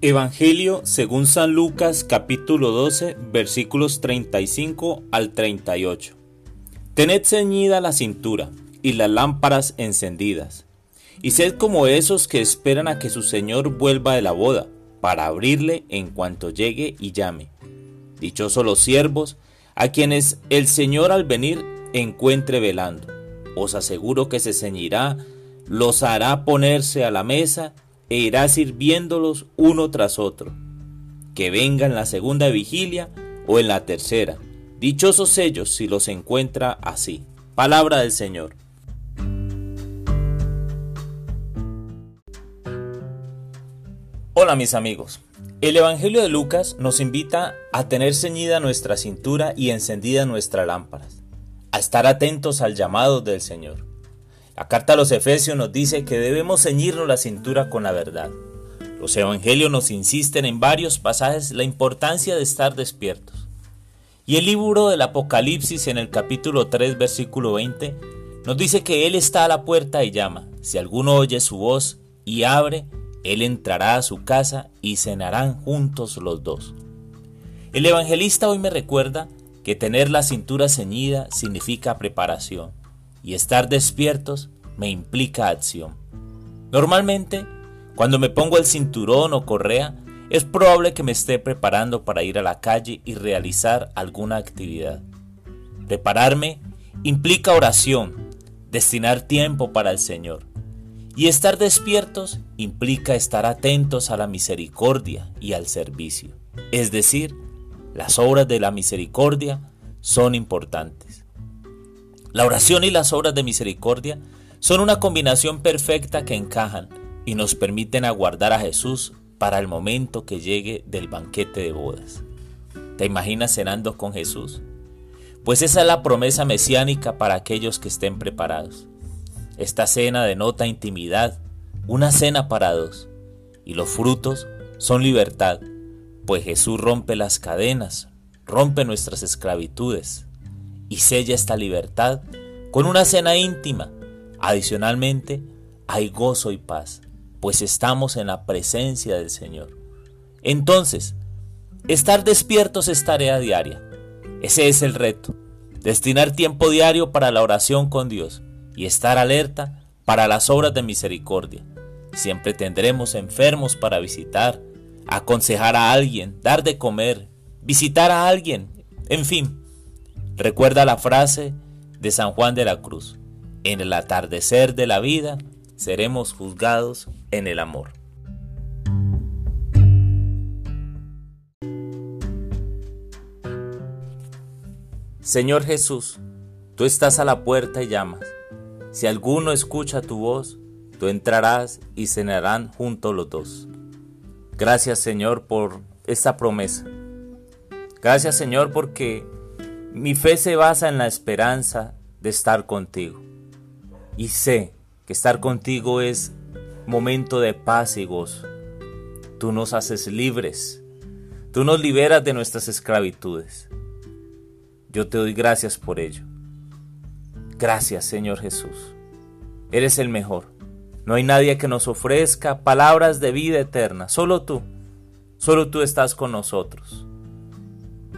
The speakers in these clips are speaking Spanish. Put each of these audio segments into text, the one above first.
Evangelio según San Lucas capítulo 12 versículos 35 al 38. Tened ceñida la cintura y las lámparas encendidas, y sed como esos que esperan a que su Señor vuelva de la boda, para abrirle en cuanto llegue y llame. Dichosos los siervos, a quienes el Señor al venir encuentre velando. Os aseguro que se ceñirá, los hará ponerse a la mesa, e irá sirviéndolos uno tras otro. Que venga en la segunda vigilia o en la tercera. Dichosos ellos si los encuentra así. Palabra del Señor. Hola mis amigos. El Evangelio de Lucas nos invita a tener ceñida nuestra cintura y encendida nuestras lámparas, a estar atentos al llamado del Señor. La carta a los Efesios nos dice que debemos ceñirnos la cintura con la verdad. Los evangelios nos insisten en varios pasajes la importancia de estar despiertos. Y el libro del Apocalipsis en el capítulo 3 versículo 20 nos dice que Él está a la puerta y llama. Si alguno oye su voz y abre, Él entrará a su casa y cenarán juntos los dos. El evangelista hoy me recuerda que tener la cintura ceñida significa preparación y estar despiertos me implica acción. Normalmente, cuando me pongo el cinturón o correa, es probable que me esté preparando para ir a la calle y realizar alguna actividad. Prepararme implica oración, destinar tiempo para el Señor. Y estar despiertos implica estar atentos a la misericordia y al servicio. Es decir, las obras de la misericordia son importantes. La oración y las obras de misericordia son una combinación perfecta que encajan y nos permiten aguardar a Jesús para el momento que llegue del banquete de bodas. ¿Te imaginas cenando con Jesús? Pues esa es la promesa mesiánica para aquellos que estén preparados. Esta cena denota intimidad, una cena para dos, y los frutos son libertad, pues Jesús rompe las cadenas, rompe nuestras esclavitudes, y sella esta libertad con una cena íntima. Adicionalmente, hay gozo y paz, pues estamos en la presencia del Señor. Entonces, estar despiertos es tarea diaria. Ese es el reto. Destinar tiempo diario para la oración con Dios y estar alerta para las obras de misericordia. Siempre tendremos enfermos para visitar, aconsejar a alguien, dar de comer, visitar a alguien, en fin, Recuerda la frase de San Juan de la Cruz. En el atardecer de la vida seremos juzgados en el amor. Señor Jesús, tú estás a la puerta y llamas. Si alguno escucha tu voz, tú entrarás y cenarán juntos los dos. Gracias Señor por esta promesa. Gracias Señor porque mi fe se basa en la esperanza de estar contigo. Y sé que estar contigo es momento de paz y gozo. Tú nos haces libres. Tú nos liberas de nuestras esclavitudes. Yo te doy gracias por ello. Gracias, Señor Jesús. Eres el mejor. No hay nadie que nos ofrezca palabras de vida eterna. Solo tú. Solo tú estás con nosotros.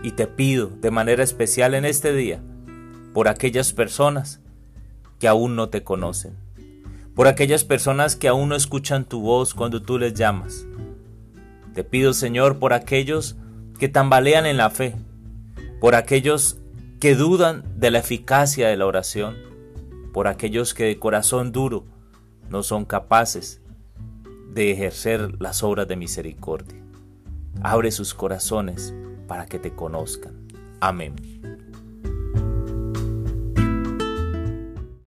Y te pido de manera especial en este día por aquellas personas que aún no te conocen, por aquellas personas que aún no escuchan tu voz cuando tú les llamas. Te pido, Señor, por aquellos que tambalean en la fe, por aquellos que dudan de la eficacia de la oración, por aquellos que de corazón duro no son capaces de ejercer las obras de misericordia. Abre sus corazones para que te conozcan. Amén.